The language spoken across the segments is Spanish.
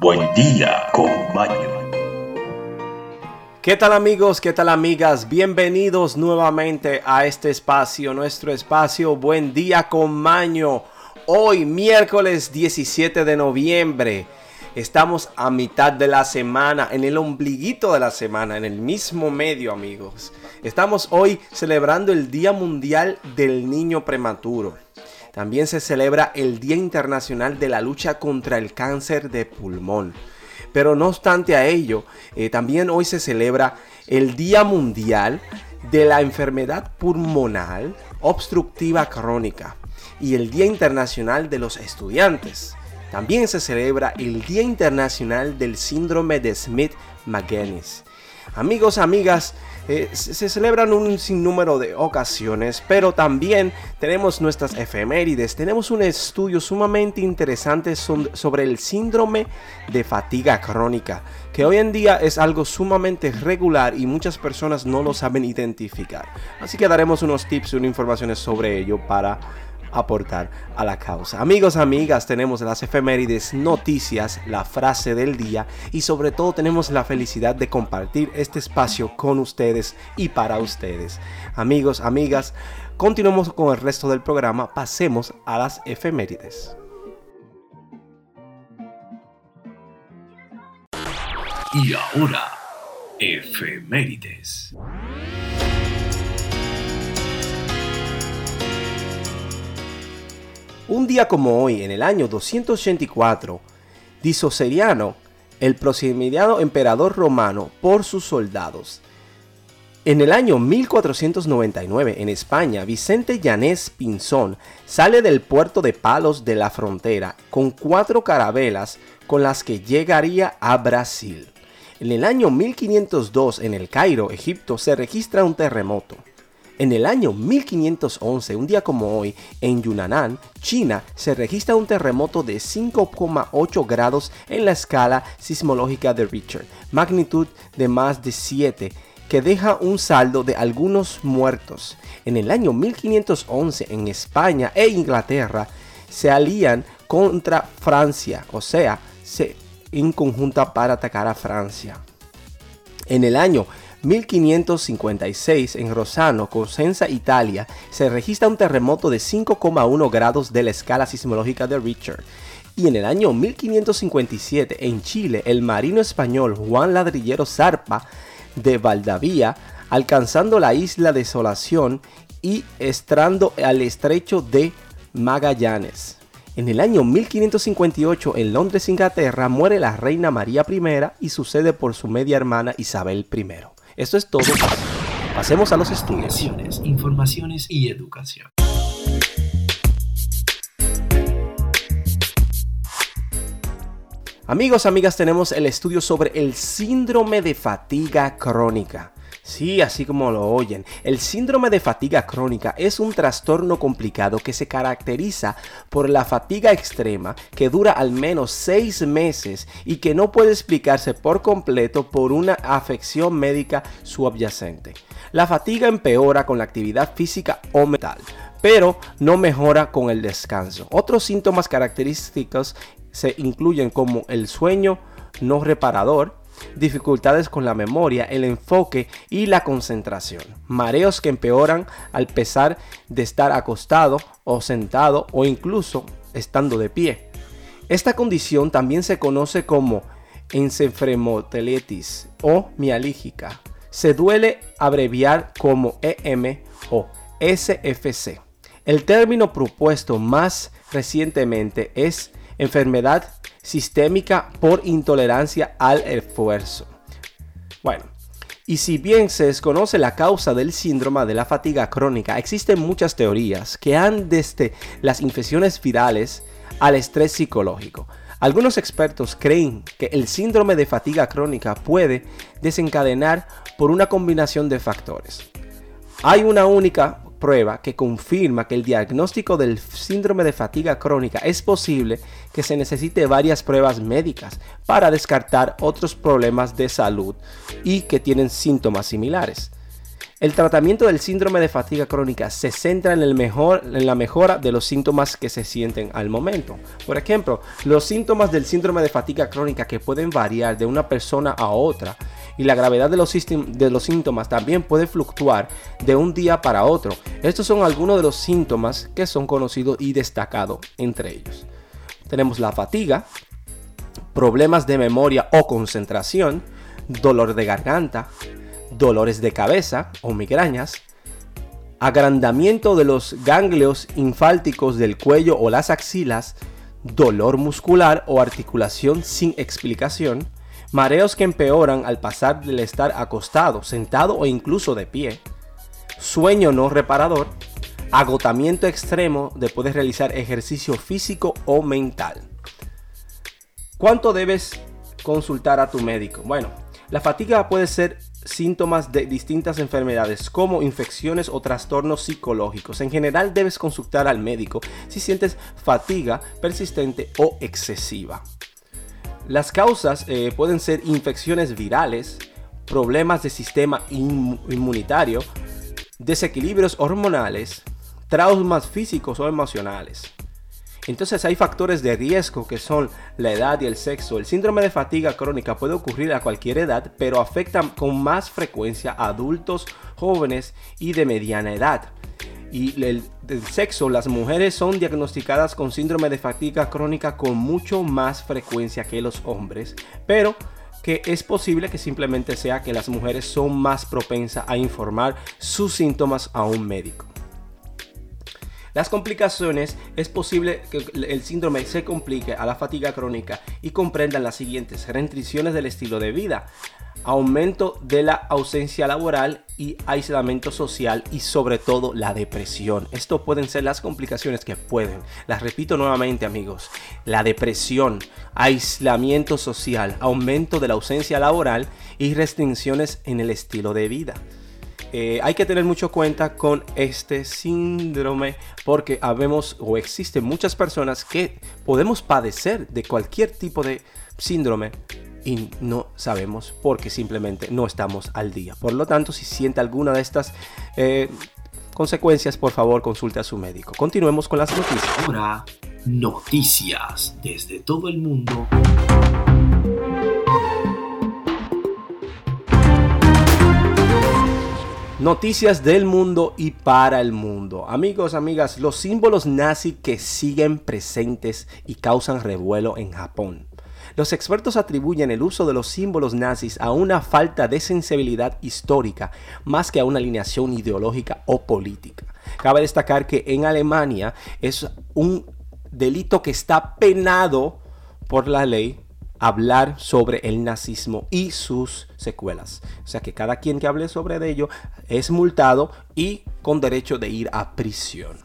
buen, día con Maño. ¿Qué tal amigos? ¿Qué tal amigas? Bienvenidos nuevamente a este espacio, nuestro espacio Buen día con Maño. Hoy miércoles 17 de noviembre. Estamos a mitad de la semana, en el ombliguito de la semana, en el mismo medio amigos. Estamos hoy celebrando el Día Mundial del Niño Prematuro. También se celebra el Día Internacional de la Lucha contra el Cáncer de Pulmón. Pero no obstante a ello, eh, también hoy se celebra el Día Mundial de la Enfermedad Pulmonar Obstructiva Crónica y el Día Internacional de los Estudiantes. También se celebra el Día Internacional del Síndrome de Smith-Magenis. Amigos, amigas, eh, se celebran un sinnúmero de ocasiones, pero también tenemos nuestras efemérides. Tenemos un estudio sumamente interesante sobre el síndrome de fatiga crónica, que hoy en día es algo sumamente regular y muchas personas no lo saben identificar. Así que daremos unos tips y unas informaciones sobre ello para aportar a la causa. Amigos, amigas, tenemos las efemérides, noticias, la frase del día y sobre todo tenemos la felicidad de compartir este espacio con ustedes y para ustedes. Amigos, amigas, continuamos con el resto del programa, pasemos a las efemérides. Y ahora, efemérides. Un día como hoy, en el año 284, Disoceriano, el proximidado emperador romano, por sus soldados. En el año 1499, en España, Vicente Llanés Pinzón sale del puerto de Palos de la Frontera con cuatro carabelas con las que llegaría a Brasil. En el año 1502, en el Cairo, Egipto, se registra un terremoto. En el año 1511, un día como hoy, en Yunnan, China, se registra un terremoto de 5,8 grados en la escala sismológica de Richter, magnitud de más de 7, que deja un saldo de algunos muertos. En el año 1511, en España e Inglaterra, se alían contra Francia, o sea, se en conjunta para atacar a Francia. En el año 1556 en Rosano, Cosenza, Italia, se registra un terremoto de 5,1 grados de la escala sismológica de Richter. Y en el año 1557 en Chile, el marino español Juan Ladrillero zarpa de Valdavía, alcanzando la isla de Desolación y estrando al estrecho de Magallanes. En el año 1558 en Londres, Inglaterra, muere la reina María I y sucede por su media hermana Isabel I. Esto es todo. Pasemos a los estudios. Informaciones y educación. Amigos, amigas, tenemos el estudio sobre el síndrome de fatiga crónica. Sí, así como lo oyen, el síndrome de fatiga crónica es un trastorno complicado que se caracteriza por la fatiga extrema que dura al menos seis meses y que no puede explicarse por completo por una afección médica subyacente. La fatiga empeora con la actividad física o mental, pero no mejora con el descanso. Otros síntomas característicos se incluyen como el sueño no reparador, dificultades con la memoria, el enfoque y la concentración, mareos que empeoran al pesar de estar acostado o sentado o incluso estando de pie. Esta condición también se conoce como encefalomotelitis o mialígica. Se duele abreviar como EM o SFC. El término propuesto más recientemente es enfermedad sistémica por intolerancia al esfuerzo. Bueno, y si bien se desconoce la causa del síndrome de la fatiga crónica, existen muchas teorías que han desde las infecciones virales al estrés psicológico. Algunos expertos creen que el síndrome de fatiga crónica puede desencadenar por una combinación de factores. Hay una única prueba que confirma que el diagnóstico del síndrome de fatiga crónica es posible que se necesite varias pruebas médicas para descartar otros problemas de salud y que tienen síntomas similares. El tratamiento del síndrome de fatiga crónica se centra en, el mejor, en la mejora de los síntomas que se sienten al momento. Por ejemplo, los síntomas del síndrome de fatiga crónica que pueden variar de una persona a otra y la gravedad de los, síntomas también puede fluctuar de un día para otro. Estos son algunos de los síntomas que son conocidos y destacados entre ellos. Tenemos la fatiga, problemas de memoria o concentración, dolor de garganta, dolores de cabeza o migrañas, agrandamiento de los ganglios infálticos del cuello o las axilas, dolor muscular o articulación sin explicación, mareos que empeoran al pasar del estar acostado, sentado o incluso de pie, sueño no reparador, agotamiento extremo de poder realizar ejercicio físico o mental. ¿Cuánto debes consultar a tu médico? Bueno, la fatiga puede ser síntomas de distintas enfermedades como infecciones o trastornos psicológicos. En general debes consultar al médico si sientes fatiga persistente o excesiva. Las causas eh, pueden ser infecciones virales, problemas de sistema inmunitario, desequilibrios hormonales, traumas físicos o emocionales. Entonces hay factores de riesgo que son la edad y el sexo. El síndrome de fatiga crónica puede ocurrir a cualquier edad, pero afecta con más frecuencia a adultos, jóvenes y de mediana edad. Y el, sexo, las mujeres son diagnosticadas con síndrome de fatiga crónica con mucho más frecuencia que los hombres, pero que es posible que simplemente sea que las mujeres son más propensas a informar sus síntomas a un médico. Las complicaciones es posible que el síndrome se complique a la fatiga crónica y comprendan las siguientes restricciones del estilo de vida, aumento de la ausencia laboral y aislamiento social y sobre todo la depresión. Esto pueden ser las complicaciones que pueden. Las repito nuevamente amigos. La depresión, aislamiento social, aumento de la ausencia laboral y restricciones en el estilo de vida. Eh, hay que tener mucho cuenta con este síndrome porque habemos o existen muchas personas que podemos padecer de cualquier tipo de síndrome y no sabemos porque simplemente no estamos al día. Por lo tanto, si siente alguna de estas eh, consecuencias, por favor consulte a su médico. Continuemos con las noticias. Ahora, noticias desde todo el mundo. Noticias del mundo y para el mundo. Amigos, amigas, los símbolos nazi que siguen presentes y causan revuelo en Japón. Los expertos atribuyen el uso de los símbolos nazis a una falta de sensibilidad histórica más que a una alineación ideológica o política. Cabe destacar que en Alemania es un delito que está penado por la ley hablar sobre el nazismo y sus secuelas. O sea que cada quien que hable sobre ello es multado y con derecho de ir a prisión.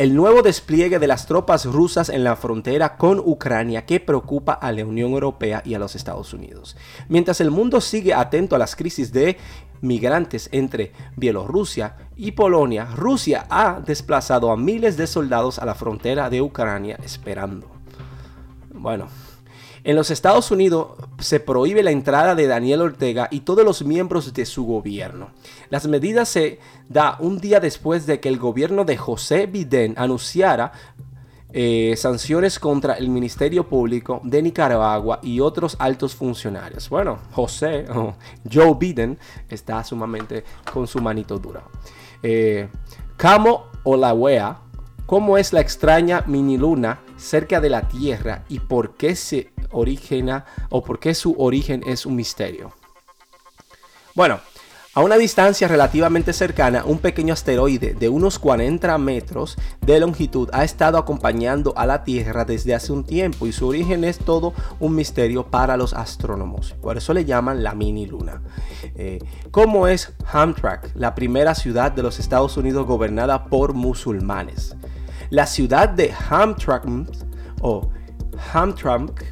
El nuevo despliegue de las tropas rusas en la frontera con Ucrania que preocupa a la Unión Europea y a los Estados Unidos. Mientras el mundo sigue atento a las crisis de migrantes entre Bielorrusia y Polonia, Rusia ha desplazado a miles de soldados a la frontera de Ucrania esperando. Bueno, en los Estados Unidos se prohíbe la entrada de Daniel Ortega y todos los miembros de su gobierno. Las medidas se da un día después de que el gobierno de José Biden anunciara eh, sanciones contra el Ministerio Público de Nicaragua y otros altos funcionarios. Bueno, José, Joe Biden, está sumamente con su manito dura. Eh, Camo Olawea, ¿cómo es la extraña mini luna cerca de la Tierra y por qué se origina o por qué su origen es un misterio. Bueno, a una distancia relativamente cercana, un pequeño asteroide de unos 40 metros de longitud ha estado acompañando a la Tierra desde hace un tiempo y su origen es todo un misterio para los astrónomos. Por eso le llaman la mini luna. Eh, ¿Cómo es Hamtramck, la primera ciudad de los Estados Unidos gobernada por musulmanes? La ciudad de Hamtramck o Hamtramck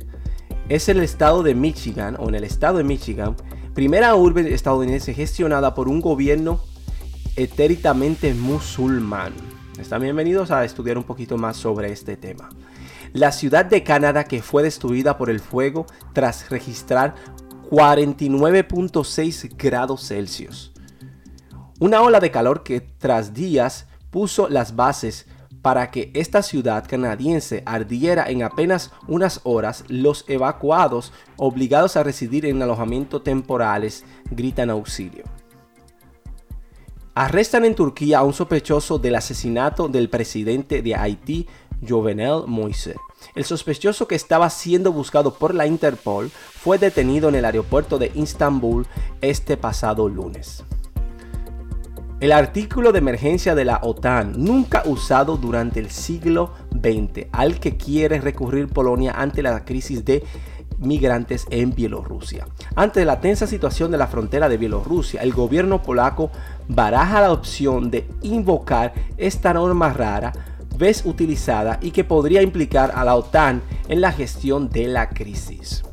es el estado de Michigan, o en el estado de Michigan, primera urbe estadounidense gestionada por un gobierno etéricamente musulmán. Están bienvenidos a estudiar un poquito más sobre este tema. La ciudad de Canadá que fue destruida por el fuego tras registrar 49.6 grados Celsius. Una ola de calor que tras días puso las bases para que esta ciudad canadiense ardiera en apenas unas horas, los evacuados, obligados a residir en alojamientos temporales, gritan auxilio. Arrestan en Turquía a un sospechoso del asesinato del presidente de Haití, Jovenel Moise. El sospechoso que estaba siendo buscado por la Interpol fue detenido en el aeropuerto de Istambul este pasado lunes. El artículo de emergencia de la OTAN, nunca usado durante el siglo XX, al que quiere recurrir Polonia ante la crisis de migrantes en Bielorrusia. Ante la tensa situación de la frontera de Bielorrusia, el gobierno polaco baraja la opción de invocar esta norma rara vez utilizada y que podría implicar a la OTAN en la gestión de la crisis.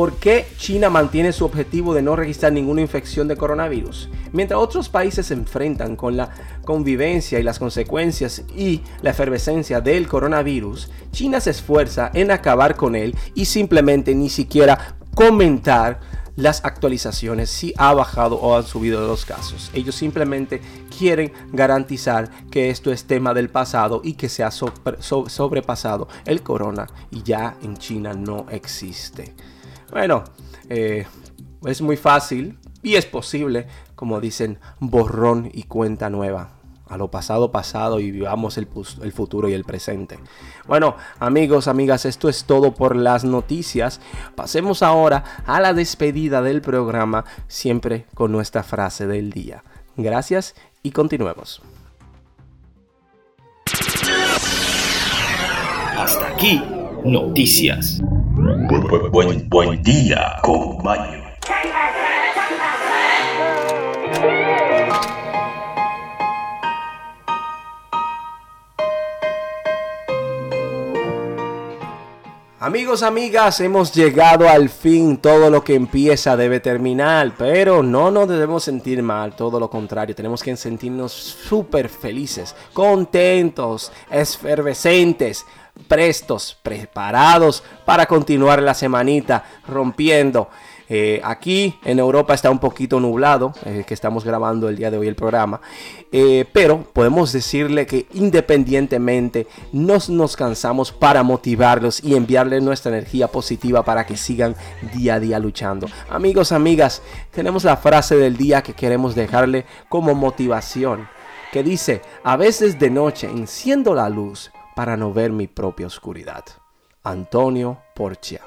¿Por qué China mantiene su objetivo de no registrar ninguna infección de coronavirus? Mientras otros países se enfrentan con la convivencia y las consecuencias y la efervescencia del coronavirus, China se esfuerza en acabar con él y simplemente ni siquiera comentar las actualizaciones si ha bajado o han subido los casos. Ellos simplemente quieren garantizar que esto es tema del pasado y que se ha sobrepasado el corona y ya en China no existe. Bueno, eh, es muy fácil y es posible, como dicen, borrón y cuenta nueva. A lo pasado pasado y vivamos el, el, futuro y el presente. Bueno, amigos, amigas, esto es todo por las noticias. Pasemos ahora a la despedida del programa, siempre con nuestra frase del día. Gracias y continuemos. Hasta aquí, noticias. Buen, buen, día con Maño. Amigos, amigas, hemos llegado al fin. Todo lo que empieza debe terminar, pero no nos debemos sentir mal, todo lo contrario, tenemos que sentirnos súper felices, contentos, efervescentes, prestos, preparados para continuar la semanita rompiendo. Eh, aquí en Europa está un poquito nublado, eh, que estamos grabando el día de hoy el programa, eh, pero podemos decirle que independientemente nos, nos cansamos para motivarlos y enviarles nuestra energía positiva para que sigan día a día luchando. Amigos, amigas, tenemos la frase del día que queremos dejarle como motivación, que dice, a veces de noche enciendo la luz para no ver mi propia oscuridad. Antonio Porcia.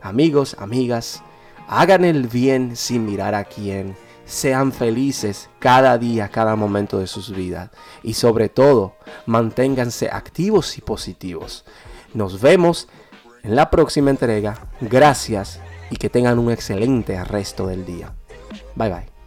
Amigos, amigas, hagan el bien sin mirar a quién. Sean felices cada día, cada momento de sus vidas. Y sobre todo, manténganse activos y positivos. Nos vemos en la próxima entrega. Gracias y que tengan un excelente resto del día. Bye bye.